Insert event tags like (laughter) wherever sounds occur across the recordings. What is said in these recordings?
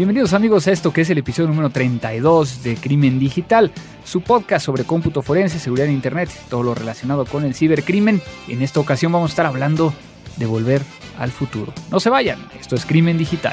Bienvenidos amigos a esto que es el episodio número 32 de Crimen Digital, su podcast sobre cómputo forense, seguridad en Internet, todo lo relacionado con el cibercrimen. En esta ocasión vamos a estar hablando de volver al futuro. No se vayan, esto es Crimen Digital.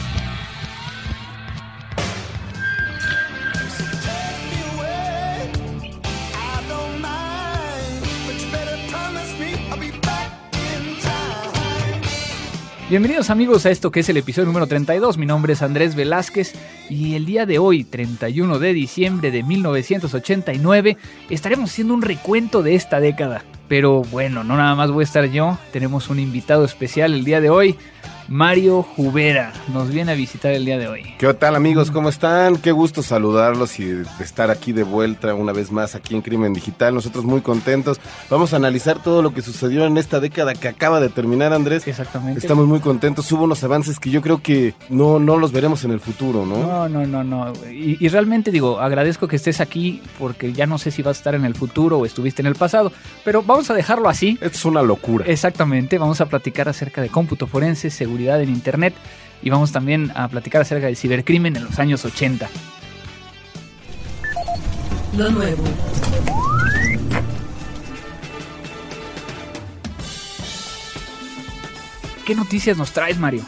Bienvenidos amigos a esto que es el episodio número 32. Mi nombre es Andrés Velázquez y el día de hoy, 31 de diciembre de 1989, estaremos haciendo un recuento de esta década. Pero bueno, no nada más voy a estar yo, tenemos un invitado especial el día de hoy. Mario Jubera nos viene a visitar el día de hoy. ¿Qué tal amigos? ¿Cómo están? Qué gusto saludarlos y de estar aquí de vuelta una vez más aquí en Crimen Digital. Nosotros muy contentos. Vamos a analizar todo lo que sucedió en esta década que acaba de terminar, Andrés. Exactamente. Estamos muy contentos. Hubo unos avances que yo creo que no, no los veremos en el futuro, ¿no? No, no, no, no. Y, y realmente digo, agradezco que estés aquí porque ya no sé si vas a estar en el futuro o estuviste en el pasado, pero vamos a dejarlo así. Esto es una locura. Exactamente, vamos a platicar acerca de cómputo forense, seguridad en Internet y vamos también a platicar acerca del cibercrimen en los años 80. Lo nuevo. ¿Qué noticias nos traes, Mario?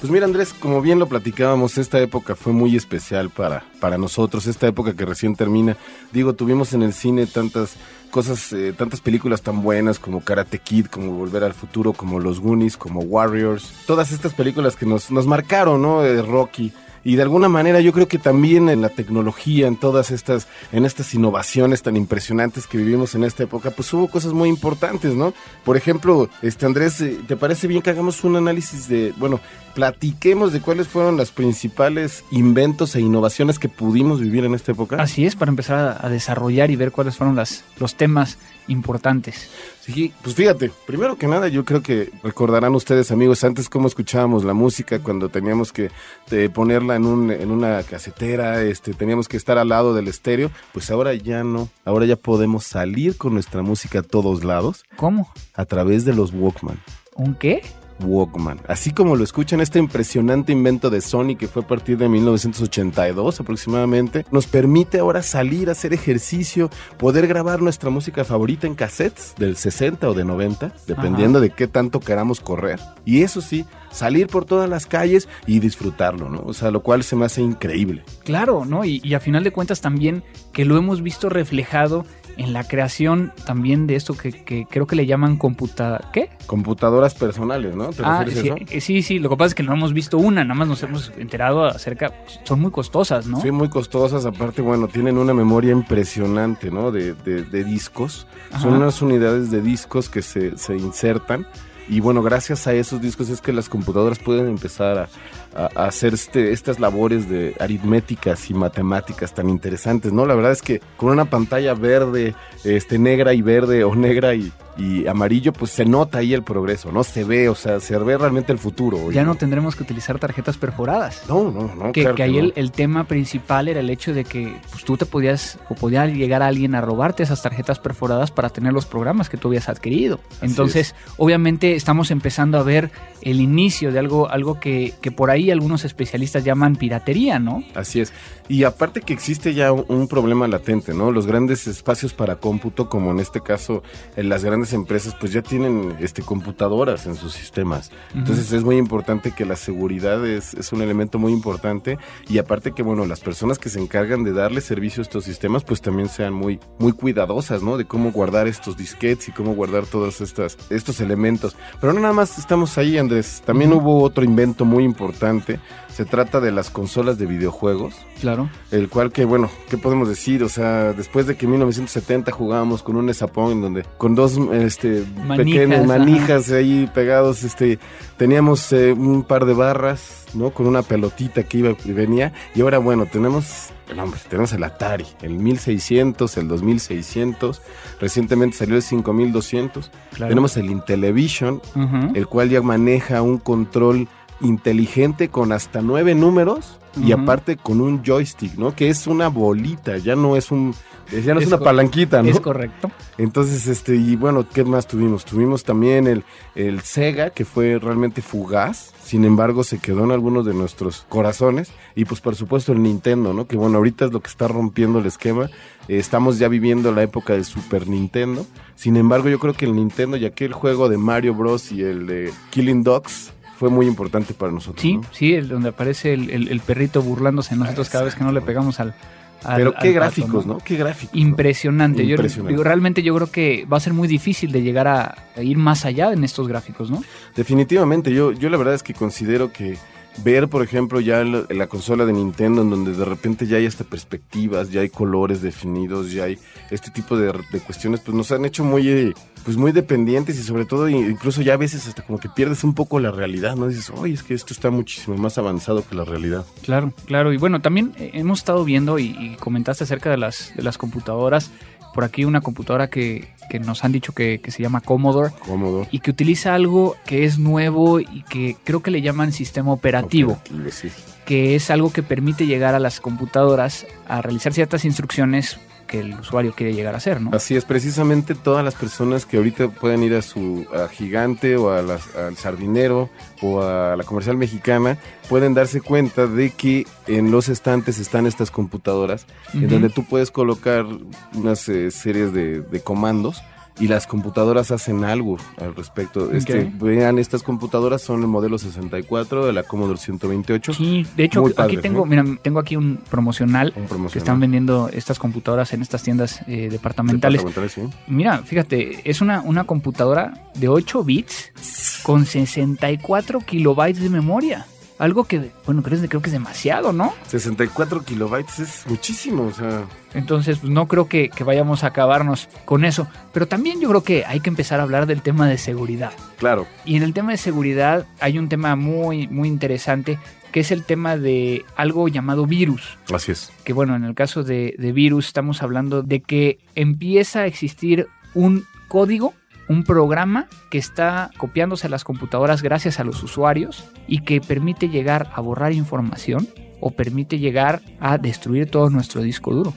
Pues mira Andrés, como bien lo platicábamos, esta época fue muy especial para, para nosotros, esta época que recién termina. Digo, tuvimos en el cine tantas cosas, eh, tantas películas tan buenas como Karate Kid, como Volver al Futuro, como Los Goonies, como Warriors, todas estas películas que nos, nos marcaron, ¿no? Eh, Rocky y de alguna manera yo creo que también en la tecnología, en todas estas, en estas innovaciones tan impresionantes que vivimos en esta época, pues hubo cosas muy importantes, ¿no? Por ejemplo, este Andrés, eh, ¿te parece bien que hagamos un análisis de, bueno, platiquemos de cuáles fueron los principales inventos e innovaciones que pudimos vivir en esta época? Así es, para empezar a, a desarrollar y ver cuáles fueron las, los temas importantes. Sí, pues fíjate, primero que nada yo creo que recordarán ustedes amigos antes cómo escuchábamos la música cuando teníamos que eh, ponerla en, un, en una casetera, este, teníamos que estar al lado del estéreo, pues ahora ya no, ahora ya podemos salir con nuestra música a todos lados. ¿Cómo? A través de los Walkman. ¿Un qué? Walkman. Así como lo escuchan, este impresionante invento de Sony que fue a partir de 1982 aproximadamente, nos permite ahora salir a hacer ejercicio, poder grabar nuestra música favorita en cassettes del 60 o de 90, dependiendo Ajá. de qué tanto queramos correr. Y eso sí, salir por todas las calles y disfrutarlo, ¿no? O sea, lo cual se me hace increíble. Claro, ¿no? Y, y a final de cuentas también que lo hemos visto reflejado en la creación también de esto que, que, creo que le llaman computa ¿qué? Computadoras personales, ¿no? ¿Te ah, sí, eso? sí, sí, lo que pasa es que no hemos visto una, nada más nos hemos enterado acerca, son muy costosas, ¿no? Sí, muy costosas, aparte, bueno, tienen una memoria impresionante, ¿no? De, de, de discos, Ajá. son unas unidades de discos que se, se insertan y bueno, gracias a esos discos es que las computadoras pueden empezar a, hacer este, estas labores de aritméticas y matemáticas tan interesantes, ¿no? La verdad es que con una pantalla verde, este, negra y verde o negra y, y amarillo, pues se nota ahí el progreso, ¿no? Se ve, o sea, se ve realmente el futuro. Ya no, tendremos que utilizar tarjetas perforadas. No, no, no. Que, claro que ahí no. el, el, tema principal era el hecho de que pues, tú te podías, o podía llegar a alguien a robarte esas tarjetas perforadas para tener los programas que tú habías adquirido. Entonces, obviamente, estamos empezando a ver el inicio de algo, algo que, que por ahí algunos especialistas llaman piratería, ¿no? Así es. Y aparte que existe ya un, un problema latente, ¿no? Los grandes espacios para cómputo, como en este caso en las grandes empresas, pues ya tienen este, computadoras en sus sistemas. Entonces uh -huh. es muy importante que la seguridad es, es, un elemento muy importante y aparte que, bueno, las personas que se encargan de darle servicio a estos sistemas, pues también sean muy, muy cuidadosas, ¿no? De cómo guardar estos disquetes y cómo guardar todos estas, estos elementos. Pero no nada más estamos ahí, Andrés. También uh -huh. hubo otro invento muy importante Se trata de las consolas de videojuegos. Claro. El cual que, bueno, ¿qué podemos decir? O sea, después de que en 1970 jugábamos con un Esapón en donde con dos este, pequeñas manijas ahí pegados, este, teníamos eh, un par de barras, ¿no? Con una pelotita que iba y venía. Y ahora, bueno, tenemos el hombre, tenemos el Atari, el 1600, el 2600, recientemente salió el 5200. Tenemos el Intellivision, el cual ya maneja un control inteligente con hasta nueve números y aparte con un joystick, ¿no? Que es una bolita, ya no es un ya no es, una palanquita, ¿no? Es correcto. Entonces, este, y bueno, ¿qué más tuvimos? Tuvimos también el, el Sega, que fue realmente fugaz, sin embargo se quedó en algunos de nuestros corazones, y pues por supuesto el Nintendo, ¿no? Que bueno, ahorita es lo que está rompiendo el esquema, eh, estamos ya viviendo la época del Super Nintendo, sin embargo yo creo que el Nintendo y aquel juego de Mario Bros. y el de Killing Dogs, fue muy importante para nosotros. Sí, sí, donde aparece el, perrito burlándose de nosotros cada vez que no le pegamos al, Pero qué gráficos, ¿no? Qué gráficos. Impresionante. Yo digo, realmente yo creo que va a ser muy difícil de llegar a, ir más allá en estos gráficos, ¿no? Definitivamente. Yo, yo la verdad es que considero que ver, por ejemplo, ya la, la, consola de Nintendo, en donde de repente ya hay hasta perspectivas, ya hay colores definidos, ya hay este tipo de, cuestiones, pues nos han hecho muy, eh, pues muy dependientes y sobre todo incluso ya a veces hasta como que pierdes un poco la realidad, ¿no? Dices, oye, es que esto está muchísimo más avanzado que la realidad. Claro, claro. Y bueno, también eh, hemos estado viendo y, y comentaste acerca de las, de las computadoras por aquí una computadora que, nos han dicho que, se llama Commodore, y que utiliza algo que es nuevo y que creo que le llaman sistema operativo, que es algo que permite llegar a las computadoras a realizar ciertas instrucciones que el usuario quiere llegar a hacer, ¿no? Así es, precisamente todas las personas que ahorita pueden ir a su Gigante o a al Sardinero o a la Comercial Mexicana pueden darse cuenta de que en los estantes están estas computadoras en donde tú puedes colocar unas eh, series de, de comandos y las computadoras hacen algo al respecto. Este, vean, estas computadoras son el modelo 64 de la Commodore 128. Sí, de hecho, aquí tengo, mira, tengo aquí un promocional, que están vendiendo estas computadoras en estas tiendas eh, departamentales. Mira, fíjate, es una, una computadora de 8 bits con 64 kilobytes de memoria. Algo que, bueno, creo, creo que es demasiado, ¿no? 64 kilobytes es muchísimo, o sea. Entonces, pues, no creo que, vayamos a acabarnos con eso. Pero también yo creo que hay que empezar a hablar del tema de seguridad. Claro. Y en el tema de seguridad hay un tema muy, muy interesante que es el tema de algo llamado virus. Así es. Que bueno, en el caso de, de virus estamos hablando de que empieza a existir un código un programa que está copiándose a las computadoras gracias a los usuarios y que permite llegar a borrar información o permite llegar a destruir todo nuestro disco duro.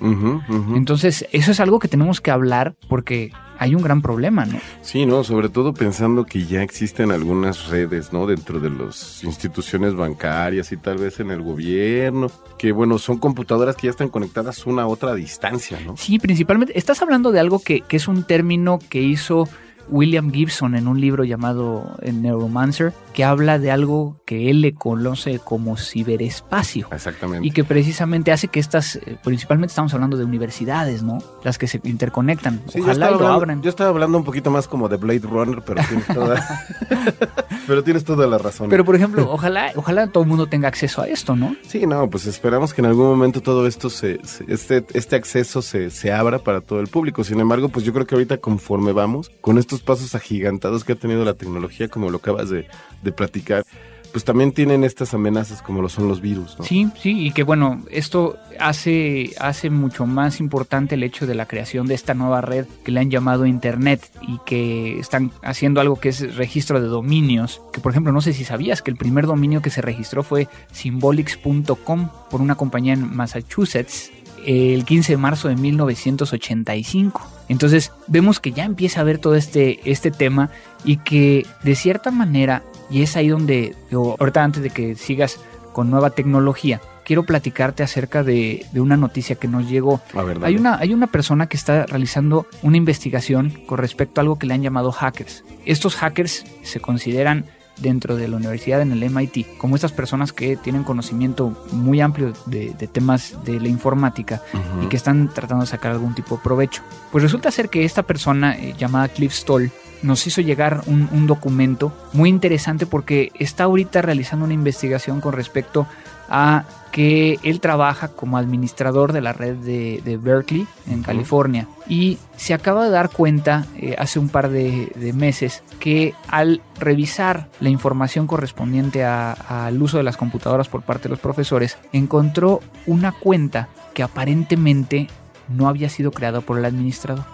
Entonces, eso es algo que tenemos que hablar porque hay un gran problema, ¿no? Sí, no, sobre todo pensando que ya existen algunas redes, ¿no? Dentro de las instituciones bancarias y tal vez en el gobierno, que bueno, son computadoras que ya están conectadas una a otra distancia, ¿no? Sí, principalmente, estás hablando de algo que, que es un término que hizo William Gibson en un libro llamado Neuromancer, que habla de algo que él le conoce como ciberespacio. Exactamente. Y que precisamente hace que estas, eh, principalmente estamos hablando de universidades, ¿no? Las que se interconectan. Ojalá lo abran. Yo estaba hablando un poquito más como de Blade Runner, pero tienes toda, (laughs) pero tienes toda la razón. Pero por ejemplo, ojalá, ojalá todo el mundo tenga acceso a esto, ¿no? Sí, no, pues esperamos que en algún momento todo esto se, este, este acceso se, se abra para todo el público. Sin embargo, pues yo creo que ahorita conforme vamos, con estos pasos agigantados que ha tenido la tecnología, como lo acabas de, platicar, pues también tienen estas amenazas como lo son los virus. ¿no? Sí, sí, y que bueno, esto hace, hace mucho más importante el hecho de la creación de esta nueva red que le han llamado Internet y que están haciendo algo que es registro de dominios, que por ejemplo no sé si sabías que el primer dominio que se registró fue symbolics.com por una compañía en Massachusetts el 15 de marzo de 1985. Entonces vemos que ya empieza a haber todo este, este tema y que de cierta manera, y es ahí donde, ahorita antes de que sigas con nueva tecnología, quiero platicarte acerca de, una noticia que nos llegó. hay, una, hay una persona que está realizando una investigación con respecto a algo que le han llamado hackers. Estos hackers se consideran dentro de la universidad en el MIT, como estas personas que tienen conocimiento muy amplio de, temas de la informática y que están tratando de sacar algún tipo de provecho. Pues resulta ser que esta persona eh, llamada Cliff Stoll nos hizo llegar un, un documento muy interesante porque está ahorita realizando una investigación con respecto a que él trabaja como administrador de la red de, de Berkeley en. California y se acaba de dar cuenta eh, hace un par de, de meses que al revisar la información correspondiente al uso de las computadoras por parte de los profesores encontró una cuenta que aparentemente no había sido creada por el administrador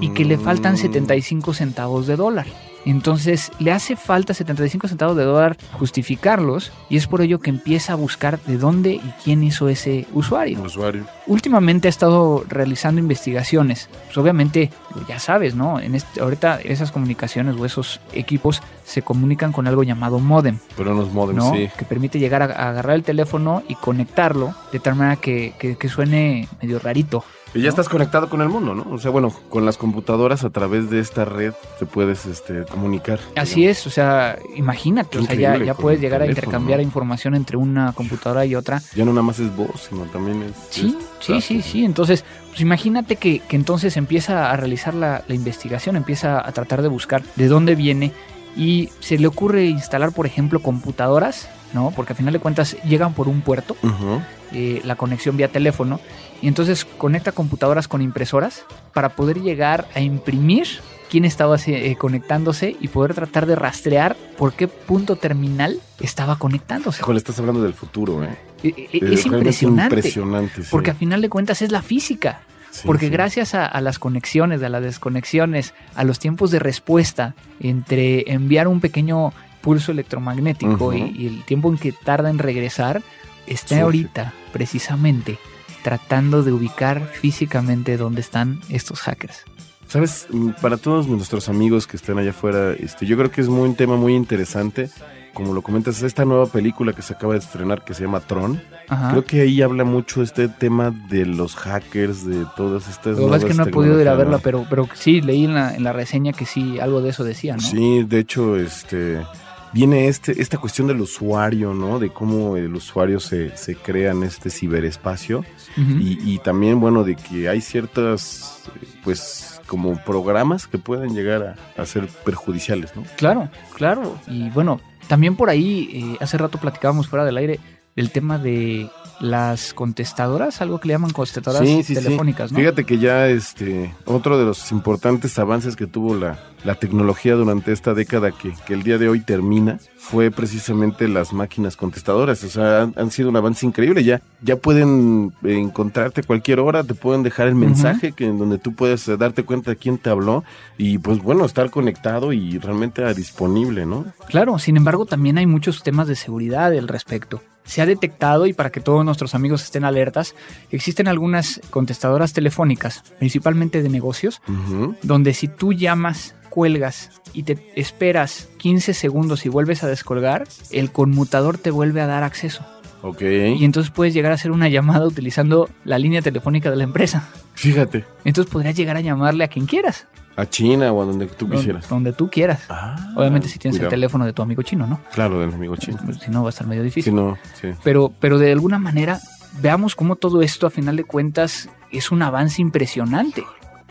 y que le faltan Mm. 75 centavos de dólar. Entonces le hace falta 75 centavos de dólar justificarlos y es por ello que empieza a buscar de dónde y quién hizo ese usuario. Usuario. Últimamente ha estado realizando investigaciones. Pues obviamente, ya sabes, ¿no? En este, ahorita esas comunicaciones o esos equipos se comunican con algo llamado modem, Pero unos modems, ¿no? sí. Que permite llegar a, a agarrar el teléfono y conectarlo de tal manera que, que- que suene medio rarito. Y ya estás conectado con el mundo, ¿no? O sea, bueno, con las computadoras a través de esta red te puedes este, comunicar. Así es, o sea, imagínate, Qué o sea, ya, ya puedes llegar a intercambiar ¿no? información entre una computadora y otra. Ya no nada más es voz, sino también es... Sí, es sí, sí, sí. Entonces, pues imagínate que, que entonces empieza a realizar la, la investigación, empieza a tratar de buscar de dónde viene y se le ocurre instalar, por ejemplo, computadoras, ¿no? Porque al final de cuentas llegan por un puerto. Ujú. Eh, la conexión vía teléfono, y entonces conecta computadoras con impresoras para poder llegar a imprimir quién estaba eh, conectándose y poder tratar de rastrear por qué punto terminal estaba conectándose. Híjole, estás hablando del futuro, ¿eh? Eh, eh, Eh, Es impresionante. impresionante, sí. Porque a final de cuentas es la física. Sí, Porque sí. gracias a, a las conexiones, a las desconexiones, a los tiempos de respuesta entre enviar un pequeño pulso electromagnético y el tiempo en que tarda en regresar, está Surge. ahorita precisamente tratando de ubicar físicamente dónde están estos hackers. Sabes, Mm, para todos nuestros amigos que están allá afuera, este, yo creo que es muy, un tema muy interesante. Como lo comentas, esta nueva película que se acaba de estrenar que se llama Tron, Ajá. creo que ahí habla mucho este tema de los hackers, de todas estas Lo es que no he podido ir a verla, pero, pero sí leí en la, en la reseña que sí, algo de eso decía. ¿no? Sí, de hecho, este viene este, esta cuestión del usuario, ¿no? De cómo el usuario se, se crea en este ciberespacio. Y, y también, bueno, de que hay ciertas, pues, como programas que pueden llegar a, a ser perjudiciales, ¿no? Claro, claro. Y bueno, también por ahí, eh, hace rato platicábamos fuera del aire del tema de las contestadoras, algo que le llaman contestadoras Sí, sí, sí. telefónicas, ¿no? Fíjate que ya este otro de los importantes avances que tuvo la, la tecnología durante esta década que, que el día de hoy termina fue precisamente las máquinas contestadoras. O sea, han, han sido un avance increíble. Ya, ya pueden encontrarte a cualquier hora, te pueden dejar el mensaje que en donde tú puedes eh, darte cuenta de quién te habló y pues bueno, estar conectado y realmente disponible, ¿no? Claro, sin embargo, también hay muchos temas de seguridad al respecto. Se ha detectado, y para que todos nuestros amigos estén alertas, existen algunas contestadoras telefónicas, principalmente de negocios, donde si tú llamas, cuelgas y te esperas 15 segundos y vuelves a descolgar, el conmutador te vuelve a dar acceso. Ok. Y entonces puedes llegar a hacer una llamada utilizando la línea telefónica de la empresa. Fíjate, Entonces podrías llegar a llamarle a quien quieras, a China o a donde tú quisieras. donde tú quieras. Ah, Obviamente si tienes cuidado. el teléfono de tu amigo chino, ¿no? Claro, del amigo chino. Si no va a estar medio difícil. no, sí. Pero, pero de alguna manera veamos cómo todo esto a final de cuentas es un avance impresionante.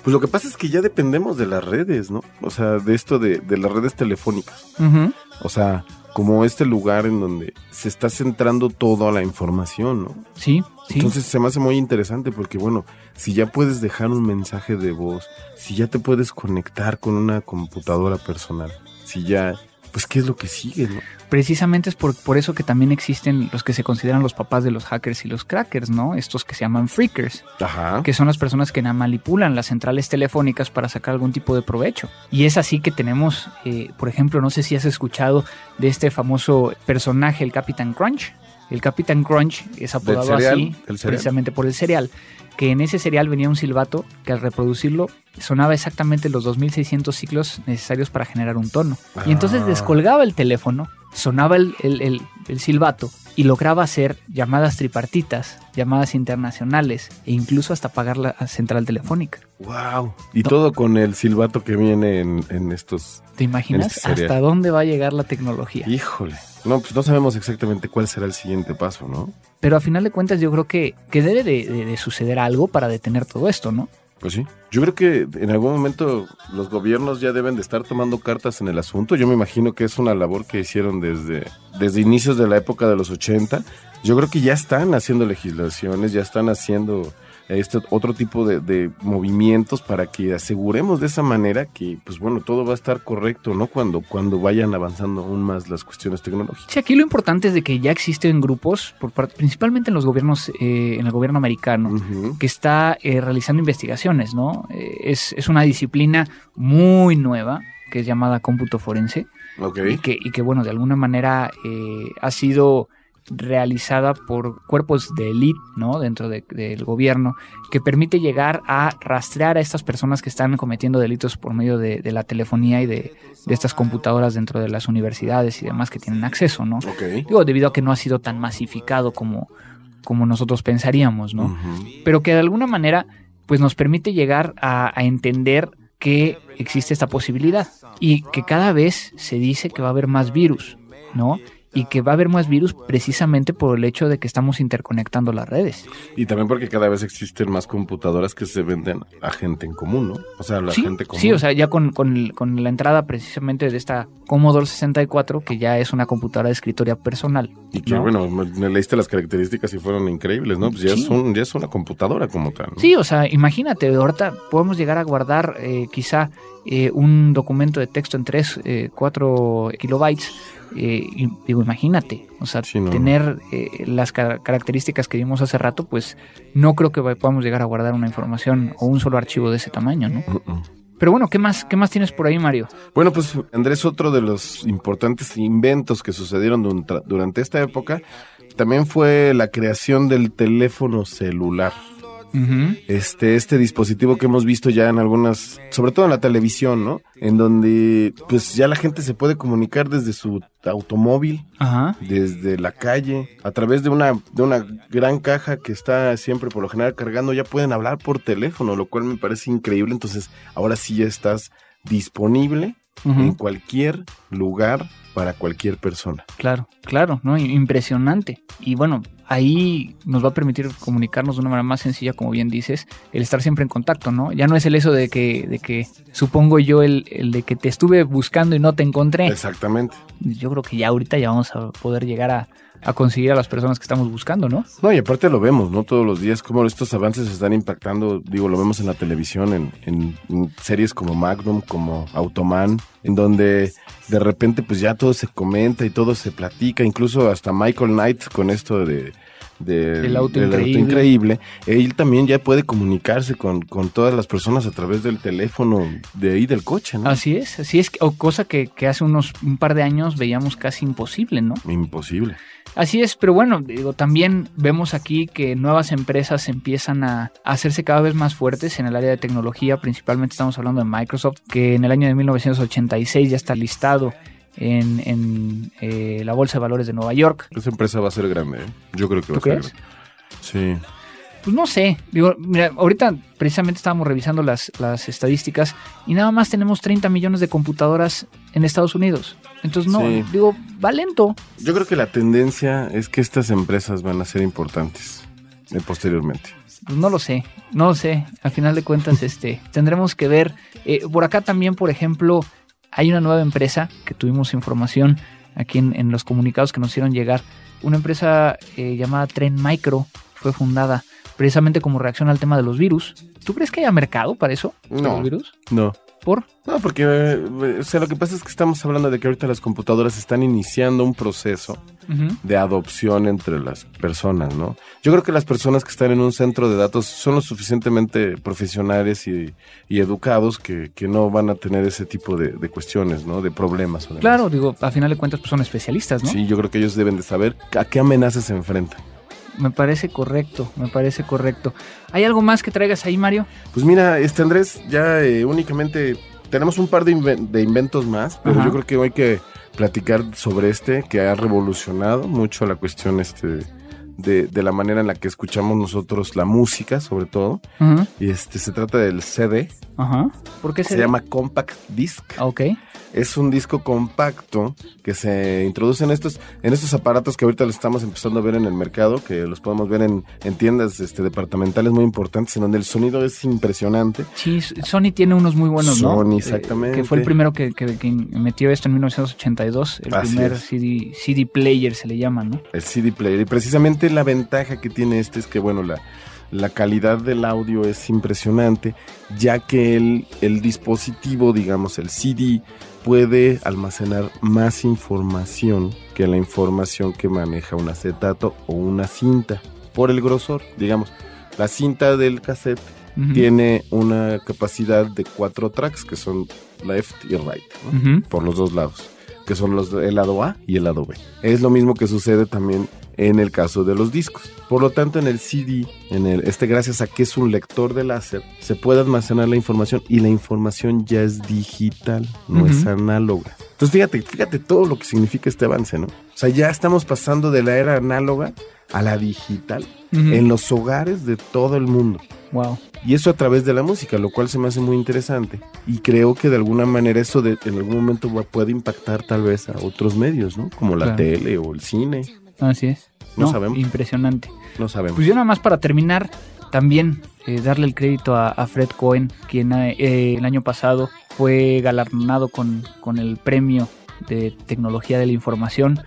Pues lo que pasa es que ya dependemos de las redes, ¿no? O sea, de esto de, de las redes telefónicas. Ujú. O sea, como este lugar en donde se está centrando toda la información, ¿no? Sí, sí. Entonces se me hace muy interesante porque, bueno, si ya puedes dejar un mensaje de voz, si ya te puedes conectar con una computadora personal, si ya, pues, ¿qué es lo que sigue, no? Precisamente es por, por eso que también existen los que se consideran los papás de los hackers y los crackers, ¿no? Estos que se llaman freakers, Ajá. que son las personas que manipulan las centrales telefónicas para sacar algún tipo de provecho. Y es así que tenemos, eh, por ejemplo, no sé si has escuchado de este famoso personaje, el Capitán Crunch. El Capitán Crunch es apodado así precisamente por el cereal, que en ese cereal venía un silbato que al reproducirlo sonaba exactamente los 2600 ciclos necesarios para generar un tono. Y entonces Ah. descolgaba el teléfono, sonaba el, el- el- el silbato y lograba hacer llamadas tripartitas, llamadas internacionales e incluso hasta pagar la central telefónica. Wow. Y todo con el silbato que viene en, en estos. ¿Te imaginas este hasta dónde va a llegar la tecnología? Híjole. No, pues no sabemos exactamente cuál será el siguiente paso, ¿no? Pero a final de cuentas yo creo que, que debe de, de- de suceder algo para detener todo esto, ¿no? Pues sí. Yo creo que en algún momento los gobiernos ya deben de estar tomando cartas en el asunto. Yo me imagino que es una labor que hicieron desde, desde inicios de la época de los 80. Yo creo que ya están haciendo legislaciones, ya están haciendo este otro tipo de, de, movimientos para que aseguremos de esa manera que, pues bueno, todo va a estar correcto, ¿no? Cuando, cuando vayan avanzando aún más las cuestiones tecnológicas. Sí, aquí lo importante es de que ya existen grupos, por, principalmente en los gobiernos, eh, en el gobierno americano, uh -huh. que está eh, realizando investigaciones, ¿no? Eh, es, es una disciplina muy nueva que es llamada cómputo forense. Okay. Y, que, y que, bueno, de alguna manera eh, ha sido realizada por cuerpos de élite, ¿no? Dentro de, del gobierno, que permite llegar a rastrear a estas personas que están cometiendo delitos por medio de, de la telefonía y de, de, estas computadoras dentro de las universidades y demás que tienen acceso, ¿no? Okay. Digo, debido a que no ha sido tan masificado como, como nosotros pensaríamos, ¿no? Uh -huh. Pero que de alguna manera, pues nos permite llegar a, a entender que existe esta posibilidad y que cada vez se dice que va a haber más virus, ¿no? Y que va a haber más virus precisamente por el hecho de que estamos interconectando las redes. Y también porque cada vez existen más computadoras que se venden a gente en común, ¿no? O sea, la sí, gente común. Sí, o sea, ya con, con, con, la entrada precisamente de esta Commodore 64, que ya es una computadora de escritorio personal. Y que, ¿no? bueno, me leíste las características y fueron increíbles, ¿no? Pues ya, sí. es, un, ya es una computadora como tal. ¿no? Sí, o sea, imagínate, ahorita podemos llegar a guardar eh, quizá eh, un documento de texto en 3, eh, 4 kilobytes eh, y, digo, imagínate, o sea, sí, no. tener eh, las car características que vimos hace rato, pues no creo que podamos llegar a guardar una información o un solo archivo de ese tamaño, ¿no? Uh -uh. Pero bueno, ¿qué más, ¿qué más tienes por ahí, Mario? Bueno, pues Andrés, otro de los importantes inventos que sucedieron durante esta época también fue la creación del teléfono celular. Uh -huh. Este, este dispositivo que hemos visto ya en algunas, sobre todo en la televisión, ¿no? En donde pues ya la gente se puede comunicar desde su automóvil, Ajá. desde la calle, a través de una, de una gran caja que está siempre por lo general cargando, ya pueden hablar por teléfono, lo cual me parece increíble. Entonces, ahora sí ya estás disponible uh -huh. en cualquier lugar para cualquier persona. Claro, claro, ¿no? Impresionante. Y bueno, ahí nos va a permitir comunicarnos de una manera más sencilla, como bien dices, el estar siempre en contacto, ¿no? Ya no es el eso de que, de que supongo yo, el, el de que te estuve buscando y no te encontré. Exactamente. Yo creo que ya ahorita ya vamos a poder llegar a, a conseguir a las personas que estamos buscando, ¿no? No, y aparte lo vemos, ¿no? Todos los días, cómo estos avances están impactando, digo, lo vemos en la televisión, en, en, en, series como Magnum, como Automan, en donde de repente pues ya todo se comenta y todo se platica, incluso hasta Michael Knight con esto de... De, el auto, del increíble. auto increíble, él también ya puede comunicarse con, con, todas las personas a través del teléfono de ahí del coche, ¿no? Así es, así es, o cosa que, que hace unos un par de años veíamos casi imposible, ¿no? Imposible. Así es, pero bueno, digo, también vemos aquí que nuevas empresas empiezan a, hacerse cada vez más fuertes en el área de tecnología, principalmente estamos hablando de Microsoft, que en el año de 1986 ya está listado en, en eh, la Bolsa de Valores de Nueva York. Esa empresa va a ser grande, ¿eh? Yo creo que va a ser grande. Sí. Pues no sé, digo, mira, ahorita precisamente estábamos revisando las, las estadísticas y nada más tenemos 30 millones de computadoras en Estados Unidos. Entonces, no, sí. digo, va lento. Yo creo que la tendencia es que estas empresas van a ser importantes eh, posteriormente. Pues no lo sé, no lo sé. Al final de cuentas, este, tendremos que ver. Eh, por acá también, por ejemplo, hay una nueva empresa que tuvimos información aquí en, en los comunicados que nos hicieron llegar. Una empresa eh, llamada Tren Micro fue fundada precisamente como reacción al tema de los virus. ¿Tú crees que haya mercado para eso? No. ¿Los virus? No. ¿Por? No, porque o sea, lo que pasa es que estamos hablando de que ahorita las computadoras están iniciando un proceso uh -huh. de adopción entre las personas, ¿no? Yo creo que las personas que están en un centro de datos son lo suficientemente profesionales y, y educados que, que, no van a tener ese tipo de, de cuestiones, ¿no? De problemas. Claro, digo, a final de cuentas pues son especialistas, ¿no? Sí, yo creo que ellos deben de saber a qué amenazas se enfrentan. Me parece correcto, me parece correcto. ¿Hay algo más que traigas ahí, Mario? Pues mira, este Andrés, ya eh, únicamente tenemos un par de, inven de inventos más, pero Ajá. yo creo que hay que platicar sobre este que ha revolucionado mucho la cuestión este de, de la manera en la que escuchamos nosotros la música, sobre todo. Ajá. Y este se trata del CD, Ajá. ¿Por qué se llama Compact Disc. Ok. Es un disco compacto que se introduce en estos, en estos aparatos que ahorita los estamos empezando a ver en el mercado, que los podemos ver en, en tiendas este, departamentales muy importantes, en donde el sonido es impresionante. Sí, Sony tiene unos muy buenos, ¿no? Sony, Eh, exactamente. que fue el primero que, que- que metió esto en 1982. El Así primer. CD, CD player se le llama, ¿no? el CD player. Y precisamente la ventaja que tiene este es que, bueno, la, la calidad del audio es impresionante, ya que el, el dispositivo, digamos, el CD, puede almacenar más información que la información que maneja un acetato o una cinta, por el grosor, digamos. La cinta del cassette tiene una capacidad de cuatro tracks, que son left y right. por los dos lados, que son los el lado A y el lado B. Es lo mismo que sucede también en el caso de los discos. Por lo tanto, en el CD, en el este gracias a que es un lector de láser, se puede almacenar la información y la información ya es digital, no es análoga. Entonces, fíjate, fíjate todo lo que significa este avance, ¿no? O sea, ya estamos pasando de la era análoga a la digital en los hogares de todo el mundo. Wow. Y eso a través de la música, lo cual se me hace muy interesante. Y creo que de alguna manera eso de, en algún momento puede impactar tal vez a otros medios, ¿no? Como la Claro. tele o el cine. Así es. No sabemos. Impresionante. No sabemos. Pues yo nada más para terminar, también eh, darle el crédito a, a Fred Cohen, quien eh, el año pasado fue galardonado con, con el premio de tecnología de la información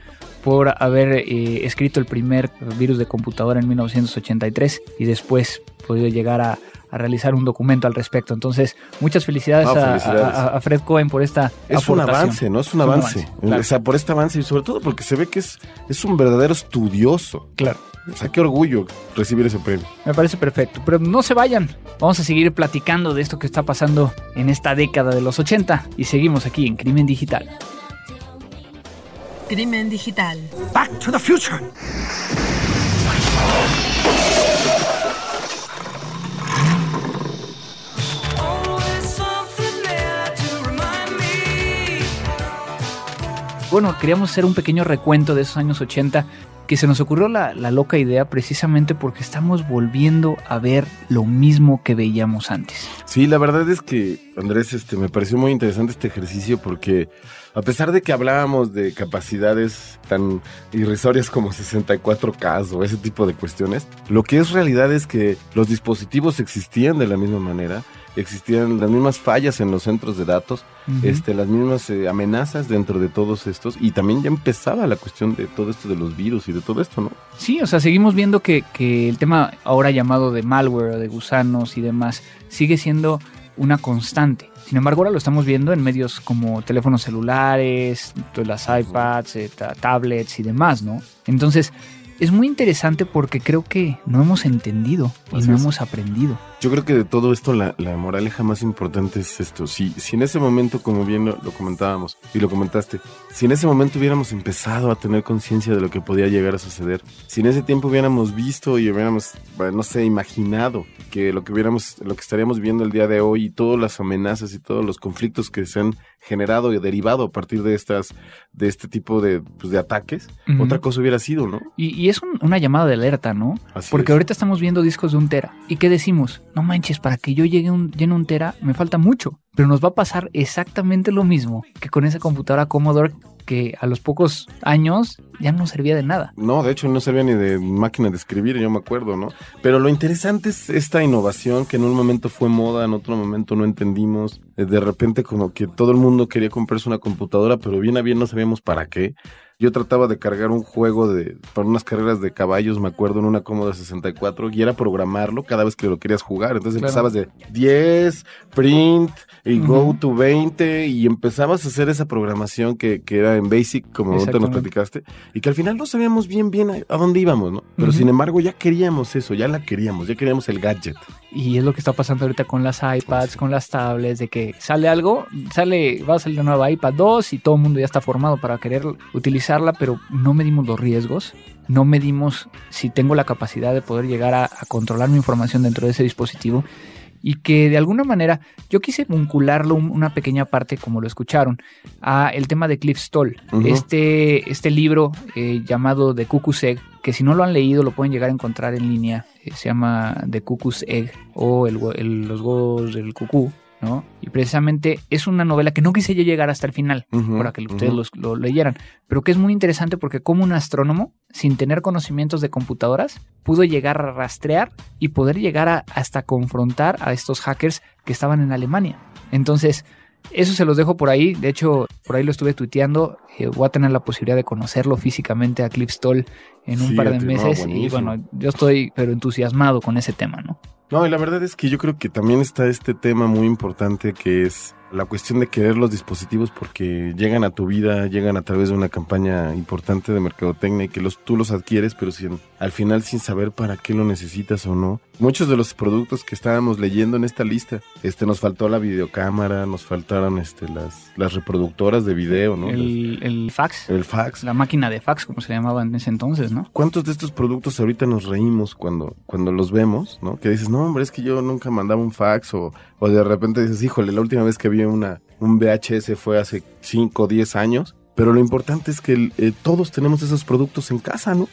por haber eh, escrito el primer virus de computadora en 1983 y después podido llegar a, a realizar un documento al respecto. Entonces, muchas felicidades, a- felicidades. A, a Fred Cohen por esta es un aportación. avance, ¿no? Es un avance. claro. O sea, por este avance y sobre todo porque se ve que es, es un verdadero estudioso. Claro. O sea, qué orgullo recibir ese premio. Me parece perfecto. Pero no se vayan. Vamos a seguir platicando de esto que está pasando en esta década de los 80 y seguimos aquí en Crimen Digital. Crimen digital. Back to the future. Bueno, queríamos hacer un pequeño recuento de esos años 80 que se nos ocurrió la, la loca idea precisamente porque estamos volviendo a ver lo mismo que veíamos antes. Sí, la verdad es que, Andrés, este, me pareció muy interesante este ejercicio porque a pesar de que hablábamos de capacidades tan irrisorias como 64K o ese tipo de cuestiones, lo que es realidad es que los dispositivos existían de la misma manera, existían las mismas fallas en los centros de datos, este, las mismas eh, amenazas dentro de todos estos y también ya empezaba la cuestión de todo esto de los virus y de todo esto, ¿no? Sí, o sea, seguimos viendo que, que el tema ahora llamado de malware, de gusanos y demás, sigue siendo una constante. Sin embargo, ahora lo estamos viendo en medios como teléfonos celulares, las iPads, eh, ta- tablets y demás, ¿no? Entonces, es muy interesante porque creo que no hemos entendido y no es. hemos aprendido. Yo creo que de todo esto la, la moraleja más importante es esto. Si, si en ese momento, como bien lo, lo comentábamos y lo comentaste, si en ese momento hubiéramos empezado a tener conciencia de lo que podía llegar a suceder, si en ese tiempo hubiéramos visto y hubiéramos, no sé, imaginado que lo que hubiéramos, lo que estaríamos viendo el día de hoy y todas las amenazas y todos los conflictos que se han generado y derivado a partir de estas, de este tipo de, pues, de ataques, otra cosa hubiera sido, ¿no? Y, y es un- una llamada de alerta, ¿no? Así Porque es. ahorita estamos viendo discos de un tera. ¿Y qué decimos? No manches, para que yo llegue un, llene un tera me falta mucho. Pero nos va a pasar exactamente lo mismo que con esa computadora Commodore que a los pocos años ya no servía de nada. No, de hecho no servía ni de máquina de escribir, yo me acuerdo, ¿no? Pero lo interesante es esta innovación que en un momento fue moda, en otro momento no entendimos. Eh, De repente como que todo el mundo quería comprarse una computadora, pero bien a bien no sabíamos para qué. Yo trataba de cargar un juego de para unas carreras de caballos, me acuerdo, en una Commodore 64 y era programarlo cada vez que lo querías jugar. Entonces Claro. empezabas de 10, print y go to 20 y empezabas a hacer esa programación que, que era en Basic, como ahorita nos platicaste, y que al final no sabíamos bien bien a, a dónde íbamos, ¿no? Pero sin embargo ya queríamos eso, ya la queríamos, ya queríamos el gadget. Y es lo que está pasando ahorita con las iPads, con las tablets, de que sale algo, sale, va a salir la nueva iPad 2 y todo el mundo ya está formado para querer pero no medimos los riesgos, no medimos si tengo la capacidad de poder llegar a, a controlar mi información dentro de ese dispositivo. y que de alguna manera yo quise vincularlo una pequeña parte, como lo escucharon, a el tema de Cliff Stoll, este, este libro eh, llamado The Cuckoo's Egg, que si no lo han leído lo pueden llegar a encontrar en línea, eh, se llama The Cuckoo's Egg o el, Los huevos del cucú. ¿No? Y precisamente es una novela que no quise yo llegar hasta el final para que ustedes lo leyeran, pero que es muy interesante porque como un astrónomo, sin tener conocimientos de computadoras, pudo llegar a rastrear y poder llegar a, hasta confrontar a estos hackers que estaban en Alemania. Entonces, eso se los dejo por ahí. De hecho, por ahí lo estuve tuiteando. Eh, voy a tener la posibilidad de conocerlo físicamente a Cliff Stoll en un par de meses. y bueno, yo estoy pero entusiasmado con ese tema, ¿no? No, y la verdad es que yo creo que también está este tema muy importante que es la cuestión de querer los dispositivos porque llegan a tu vida, llegan a través de una campaña importante de mercadotecnia y que los, tú los adquieres, pero sin, al final sin saber para qué lo necesitas o no. Muchos de los productos que estábamos leyendo en esta lista, este nos faltó la videocámara, nos faltaron este las, las reproductoras de video, ¿no? El, el fax. El fax. La máquina de fax, como se llamaba en ese entonces, ¿no? ¿Cuántos de estos productos ahorita nos reímos cuando, cuando los vemos, ¿no? Que dices, no, hombre, es que yo nunca mandaba un fax o, o de repente dices, híjole, la última vez que vi una, un VHS fue hace 5 o 10 años. Pero lo importante es que eh, todos tenemos esos productos en casa, ¿no?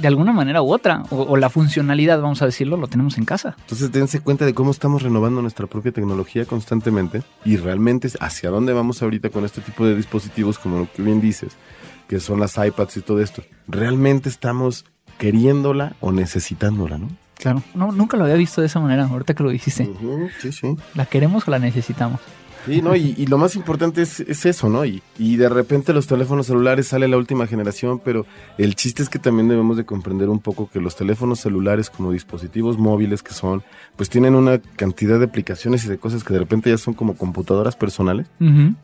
De alguna manera u otra. O, la funcionalidad, vamos a decirlo, lo tenemos en casa. Entonces dense cuenta de cómo estamos renovando nuestra propia tecnología constantemente y realmente hacia dónde vamos ahorita con este tipo de dispositivos, como lo que bien dices, que son las iPads y todo esto. ¿Realmente estamos queriéndola o necesitándola, no? Claro, no, nunca lo había visto de esa manera, ahorita que lo dijiste. sí, sí. ¿La queremos o la necesitamos? Sí, no, y, lo más importante es, eso, ¿no? Y, y, de repente los teléfonos celulares sale la última generación, pero el chiste es que también debemos de comprender un poco que los teléfonos celulares como dispositivos móviles que son, pues tienen una cantidad de aplicaciones y de cosas que de repente ya son como computadoras personales,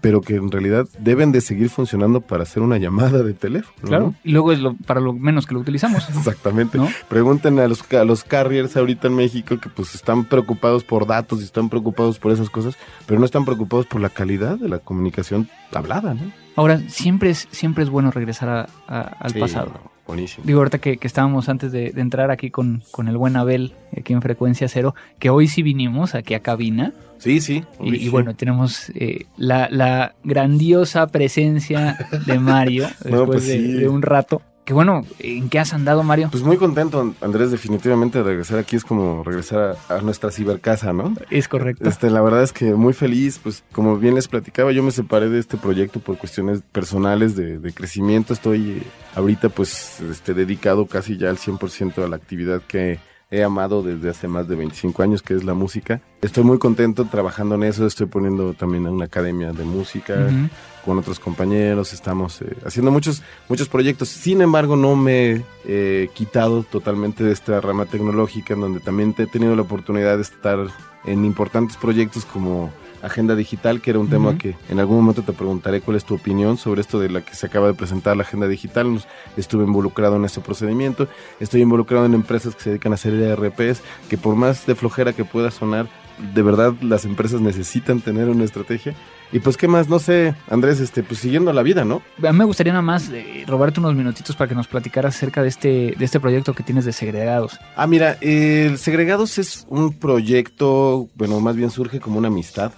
pero que en realidad deben de seguir funcionando para hacer una llamada de teléfono. Claro, y luego es lo, para lo menos que lo utilizamos. (laughs) Exactamente. Pregunten a los, a los carriers ahorita en México que pues están preocupados por datos y están preocupados por esas cosas, pero no están preocupados por la calidad de la comunicación hablada, ¿no? Ahora, siempre es, siempre es bueno regresar al pasado. Buenísimo. Digo, ahorita que, estábamos antes de, entrar aquí con, con, el buen Abel, aquí en Frecuencia Cero, que hoy sí vinimos aquí a cabina. Sí, sí. Y, bueno, tenemos eh, la, grandiosa presencia de Mario (laughs) después pues de, un rato. Que bueno, ¿en qué has andado, Mario? Pues muy contento, Andrés, definitivamente regresar aquí es como regresar a, nuestra cibercasa, ¿no? Es correcto. Este, la verdad es que muy feliz, pues como bien les platicaba, yo me separé de este proyecto por cuestiones personales de, crecimiento. Estoy ahorita pues este, dedicado casi ya al 100% a la actividad que he amado desde hace más de 25 años, que es la música. Estoy muy contento trabajando en eso, estoy poniendo también una academia de música con otros compañeros, estamos eh, haciendo muchos, muchos proyectos. Sin embargo, no me he quitado totalmente de esta rama tecnológica, en donde también he tenido la oportunidad de estar en importantes proyectos como agenda digital, que era un tema que en algún momento te preguntaré cuál es tu opinión sobre esto de la que se acaba de presentar la agenda digital. Estuve involucrado en ese procedimiento, estoy involucrado en empresas que se dedican a hacer ERPs, que por más de flojera que pueda sonar, de verdad las empresas necesitan tener una estrategia. Y pues qué más, no sé, Andrés, este, pues siguiendo la vida, ¿no? A mí me gustaría nada más eh, robarte unos minutitos para que nos platicaras acerca de este, de este proyecto que tienes de segregados. Ah, mira, el segregados es un proyecto, bueno, más bien surge como una amistad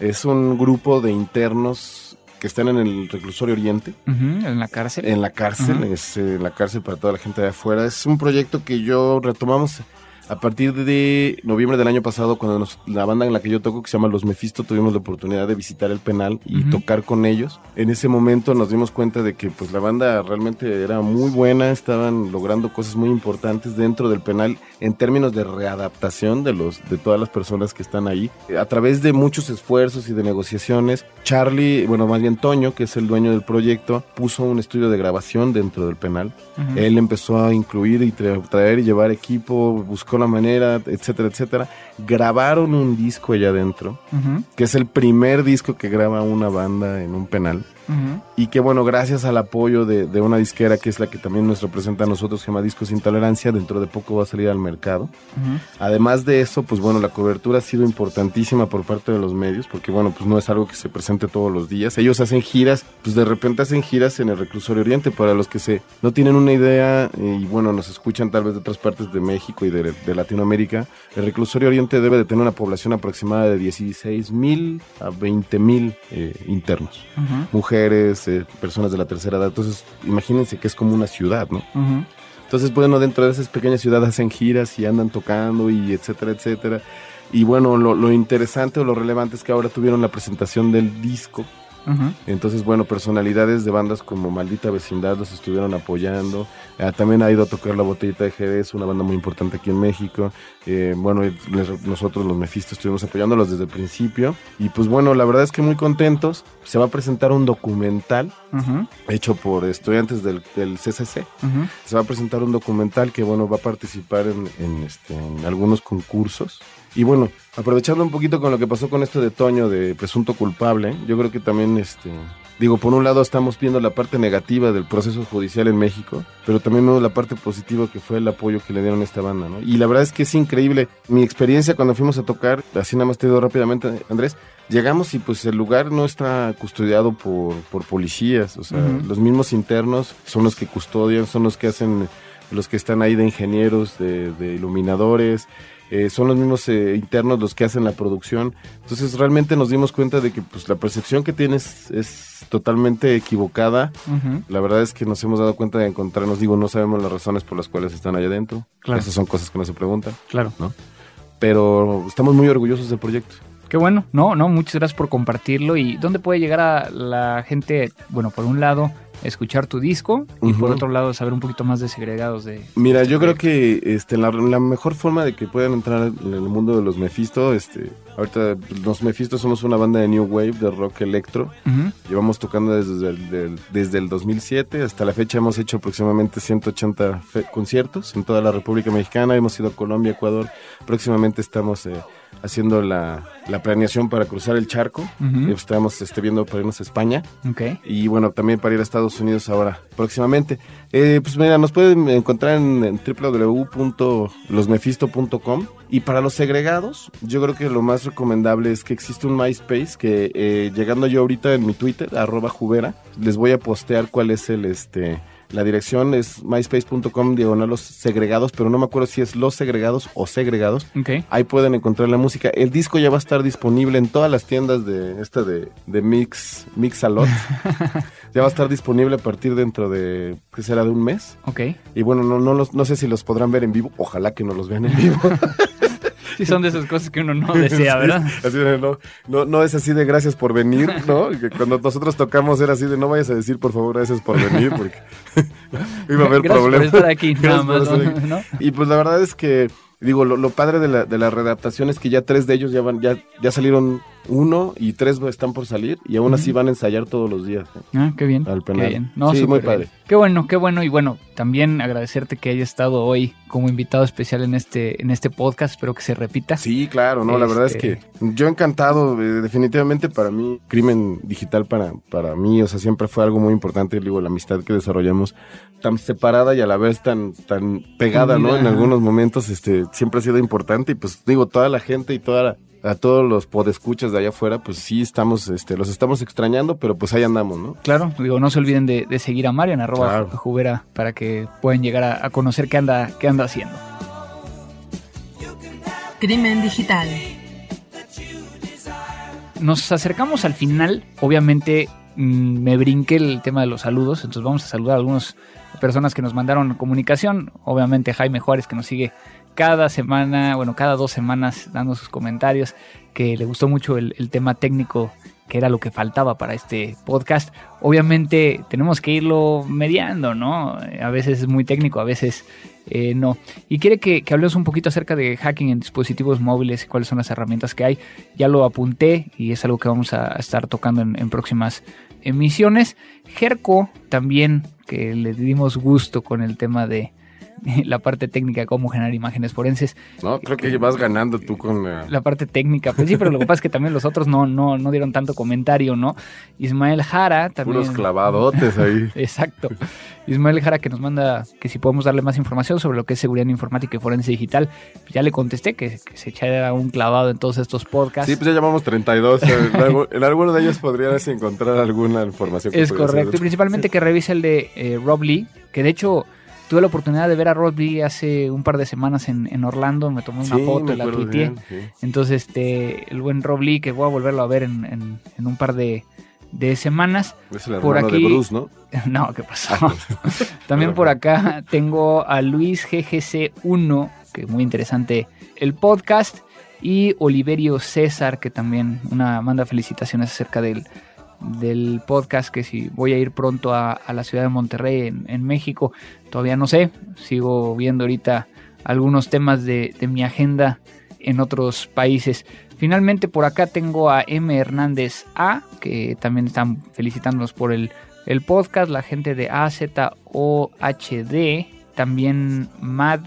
es un grupo de internos que están en el reclusorio Oriente. En la cárcel. En la cárcel, es eh, la cárcel para toda la gente de afuera. Es un proyecto que yo retomamos a partir de noviembre del año pasado, cuando la banda en la que yo toco, que se llama Los Mefisto, tuvimos la oportunidad de visitar el penal y tocar con ellos. En ese momento nos dimos cuenta de que pues la banda realmente era muy buena, estaban logrando cosas muy importantes dentro del penal en términos de readaptación de los de todas las personas que están ahí. A través de muchos esfuerzos y de negociaciones, Charlie, bueno, más bien Toño, que es el dueño del proyecto, puso un estudio de grabación dentro del penal. Él empezó a incluir y traer y llevar equipo, buscó la manera, etcétera, etcétera. Grabaron un disco allá adentro, que es el primer disco que graba una banda en un penal. Y que bueno, gracias al apoyo de, de, una disquera que es la que también nos representa a nosotros, se llama Discos Intolerancia, dentro de poco va a salir al mercado. Además de eso, pues bueno, la cobertura ha sido importantísima por parte de los medios, porque bueno, pues no es algo que se presente todos los días. Ellos hacen giras, pues de repente hacen giras en el reclusorio oriente, para los que se no tienen una idea y bueno, nos escuchan tal vez de otras partes de México y de, de Latinoamérica, el reclusorio oriente debe de tener una población aproximada de 16 mil a 20 mil eh, internos, mujeres, eh, personas de la tercera edad. Entonces, imagínense que es como una ciudad, ¿no? Entonces, bueno, dentro de esas pequeñas ciudades hacen giras y andan tocando y etcétera, etcétera. Y bueno, lo, lo interesante o lo relevante es que ahora tuvieron la presentación del disco entonces, bueno, personalidades de bandas como Maldita Vecindad los estuvieron apoyando. Ah, también ha ido a tocar La Botellita de Jerez, una banda muy importante aquí en México. Eh, bueno, nosotros los Mephisto estuvimos apoyándolos desde el principio. Y pues bueno, la verdad es que muy contentos. Se va a presentar un documental hecho por estudiantes del, CCC. Se va a presentar un documental que, bueno, va a participar en, este, en algunos concursos. Y bueno, aprovechando un poquito con lo que pasó con esto de Toño de presunto culpable, yo creo que también este digo, por un lado estamos viendo la parte negativa del proceso judicial en México, pero también vemos la parte positiva que fue el apoyo que le dieron a esta banda, ¿no? Y la verdad es que es increíble. Mi experiencia cuando fuimos a tocar, así nada más te digo rápidamente, Andrés, llegamos y pues el lugar no está custodiado por, por policías, o sea, los mismos internos son los que custodian, son los que hacen, los que están ahí de ingenieros, de, de iluminadores, eh, son los mismos eh, internos los que hacen la producción. Entonces realmente nos dimos cuenta de que pues, la percepción que tienes es totalmente equivocada. La verdad es que nos hemos dado cuenta de encontrarnos, digo, no sabemos las razones por las cuales están allá adentro. Esas son cosas que no se preguntan. Claro. ¿no? Pero estamos muy orgullosos del proyecto. Qué bueno, no, no, muchas gracias por compartirlo. ¿Y dónde puede llegar a la gente? Bueno, por un lado, escuchar tu disco y por otro lado saber un poquito más de segregados de mira yo creo que este la, mejor forma de que puedan entrar en el mundo de los Mephisto este ahorita los Mephisto somos una banda de new wave de rock electro llevamos tocando desde el, desde el 2007 hasta la fecha hemos hecho aproximadamente 180 conciertos en toda la República Mexicana hemos ido a Colombia Ecuador próximamente estamos eh, haciendo la, planeación para cruzar el charco. Estamos este, viendo para irnos a España. Y bueno, también para ir a Estados Unidos ahora, próximamente. Eh, pues mira, nos pueden encontrar en, www.losmefisto.com. Y para los segregados, yo creo que lo más recomendable es que existe un MySpace que eh, llegando yo ahorita en mi Twitter, arroba jubera, les voy a postear cuál es el este la dirección es myspace.com diagonal los segregados, pero no me acuerdo si es los segregados o segregados. Ahí pueden encontrar la música. El disco ya va a estar disponible en todas las tiendas de esta de, de Mix, Mixalot. (laughs) ya va a estar disponible a partir dentro de, ¿qué será? De un mes. Ok. Y bueno, no, no, no sé si los podrán ver en vivo. Ojalá que no los vean en vivo. (laughs) Sí, son de esas cosas que uno no desea, ¿verdad? así de, no, no, no, es así de gracias por venir, ¿no? (laughs) Que cuando nosotros tocamos era así de no vayas a decir por favor gracias por venir porque (laughs) iba a haber problemas. Por estar aquí, nada más, ¿no? Y pues la verdad es que digo, lo, lo padre de la, de la readaptación es que ya tres de ellos ya van, ya, ya salieron uno y tres están por salir y aún así van a ensayar todos los días. ¿eh? Ah, qué bien. Al penal. Qué bien. No, sí, muy padre. Qué bueno, qué bueno. Y bueno, también agradecerte que haya estado hoy como invitado especial en este, en este podcast. Espero que se repita. Sí, claro, no, la verdad es que este yo encantado. Eh, definitivamente para mí, crimen digital para, para mí, o sea, siempre fue algo muy importante. Digo, la amistad que desarrollamos tan separada y a la vez tan, tan pegada, ¿no? En algunos momentos, este, siempre ha sido importante. Y pues digo, toda la gente y toda la, a todos los podescuchas de allá afuera, pues sí estamos, este, los estamos extrañando, pero pues ahí andamos, ¿no? Claro, digo, no se olviden de, seguir a Marian, arroba jubera, para que puedan llegar a, conocer qué anda, qué anda haciendo. Crimen digital. Nos acercamos al final, obviamente mm, me brinqué el tema de los saludos, entonces vamos a saludar a algunas personas que nos mandaron comunicación, obviamente Jaime Juárez que nos sigue cada semana, bueno, cada dos semanas dando sus comentarios, que le gustó mucho el, tema técnico que era lo que faltaba para este podcast. Obviamente tenemos que irlo mediando, ¿no? A veces es muy técnico, a veces eh, no. Y quiere que, hablemos un poquito acerca de hacking en dispositivos móviles y cuáles son las herramientas que hay. Ya lo apunté y es algo que vamos a estar tocando en próximas emisiones. Jerko también, que le dimos gusto con el tema de (laughs) la parte técnica de cómo generar imágenes forenses. No, creo que vas ganando tú con la... La parte técnica, pues sí, pero lo que pasa es que también los otros no, no, no dieron tanto comentario, ¿no? Ismael Jara también. Unos clavadotes ahí. (laughs) Exacto. Ismael Jara que nos manda que si podemos darle más información sobre lo que es seguridad informática y forense digital. Ya le contesté que, que se echara un clavado en todos estos podcasts. Sí, pues ya llamamos 32. En, algu- en alguno de ellos podrías encontrar alguna información. que Es correcto. Y principalmente que revise el de eh, Rob Lee, que de hecho tuve la oportunidad de ver a Rob Lee hace un par de semanas en, en Orlando. Me tomé una Sí, foto y la tuiteé. bien, sí. Entonces, este, el buen Rob Lee, que voy a volverlo a ver en, en- en un par de, de semanas. Es el Por aquí- de Bruce, ¿no? (laughs) No, ¿qué pasó? Ah, (laughs) También por acá tengo a Luis GGC1, que muy interesante el podcast, y Oliverio César, que también una manda felicitaciones acerca del, del podcast, que si voy a ir pronto a, la ciudad de Monterrey, en, México, todavía no sé, sigo viendo ahorita algunos temas de, mi agenda en otros países. Finalmente por acá tengo a M. Hernández A, que también están felicitándonos por el, el podcast, la gente de AZOHD, también Mad,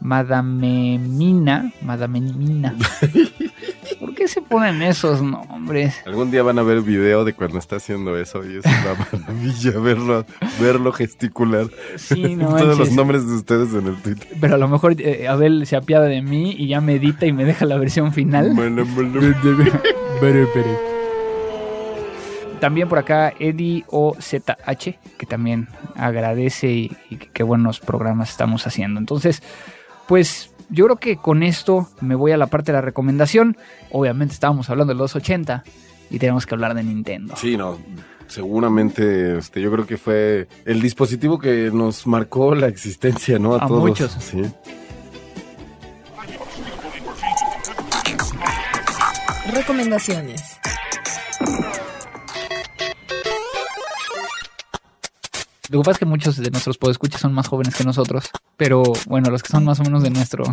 Madamemina, Madamemina. (laughs) ¿Por qué se ponen esos nombres? Algún día van a ver video de cuando está haciendo eso y es una (laughs) maravilla verlo, verlo gesticular. Sí, no (laughs) Todos los nombres de ustedes en el Twitter. Pero a lo mejor eh, Abel se apiada de mí y ya me edita y me deja la versión final. (laughs) También por acá Eddie OZH, que también agradece y, y qué buenos programas estamos haciendo. Entonces, pues yo creo que con esto me voy a la parte de la recomendación. Obviamente estábamos hablando de los 80 y tenemos que hablar de Nintendo. Sí, no. Seguramente, este, yo creo que fue el dispositivo que nos marcó la existencia, ¿no? A, A todos. muchos. Sí. Recomendaciones. Lo que pasa es que muchos de nuestros podescuchas son más jóvenes que nosotros, pero bueno, los que son más o menos de nuestro,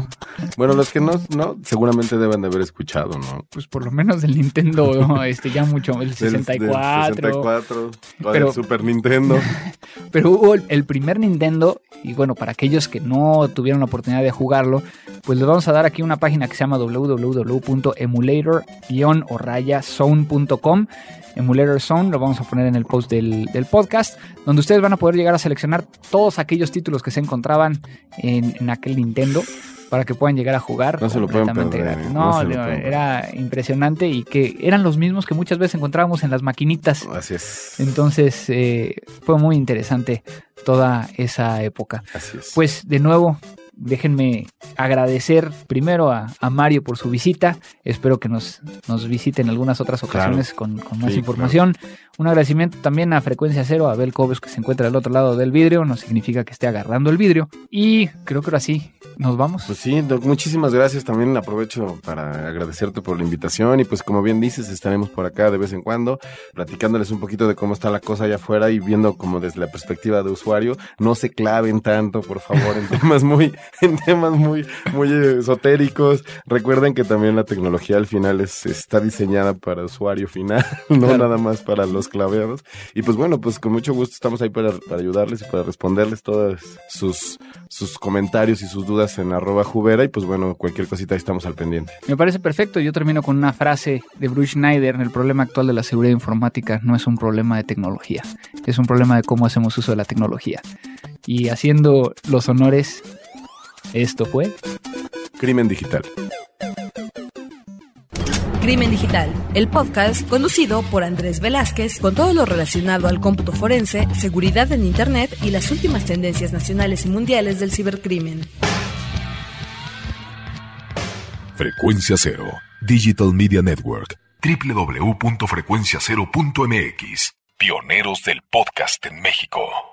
Bueno, los que no, no, seguramente deben de haber escuchado, ¿no? pues por lo menos del Nintendo, (laughs) ¿no? este ya mucho, el Del- 64. del 64, o Pero- del Super Nintendo. (laughs) Pero hubo el, el primer Nintendo, y bueno, para aquellos que no tuvieron la oportunidad de jugarlo, pues les vamos a dar aquí una página que se llama www.emulator-zone.com. Emulator Zone, lo vamos a poner en el post del, del podcast, donde ustedes van a poder llegar a seleccionar todos aquellos títulos que se encontraban en, en aquel Nintendo para que puedan llegar a jugar. No completamente perder, gratis. ¿eh? No, No era impresionante y que eran los mismos que muchas veces encontrábamos en las maquinitas. Así es. Entonces eh, fue muy interesante toda esa época. Así es. Pues de nuevo, déjenme agradecer primero a, a Mario por su visita. Espero que nos, nos visite en algunas otras ocasiones con, con más Sí, información. Un agradecimiento también a Frecuencia Cero, a Abel Cobes que se encuentra del otro lado del vidrio. No significa que esté agarrando el vidrio. Y creo que ahora sí, nos vamos. Pues sí, Doc, muchísimas gracias. También aprovecho para agradecerte por la invitación y pues como bien dices, estaremos por acá de vez en cuando platicándoles un poquito de cómo está la cosa allá afuera y viendo como desde la perspectiva de usuario. No se claven tanto, por favor, en (laughs) temas muy, en temas muy, muy esotéricos. Recuerden que también la tecnología al final es, está diseñada para usuario final, (laughs) no Claro. nada más para los claveados. Y pues bueno, pues con mucho gusto estamos ahí para, para ayudarles y para responderles todas sus, sus comentarios y sus dudas en arroba jubera y pues bueno, cualquier cosita ahí estamos al pendiente. Me parece perfecto. Yo termino con una frase de Bruce Schneider. El problema actual de la seguridad informática no es un problema de tecnología, es un problema de cómo hacemos uso de la tecnología. Y haciendo los honores, esto fue Crimen digital. Crimen Digital, el podcast conducido por Andrés Velázquez con todo lo relacionado al cómputo forense, seguridad en Internet y las últimas tendencias nacionales y mundiales del cibercrimen. Frecuencia Cero, Digital Media Network, www.frecuenciacero.mx, pioneros del podcast en México.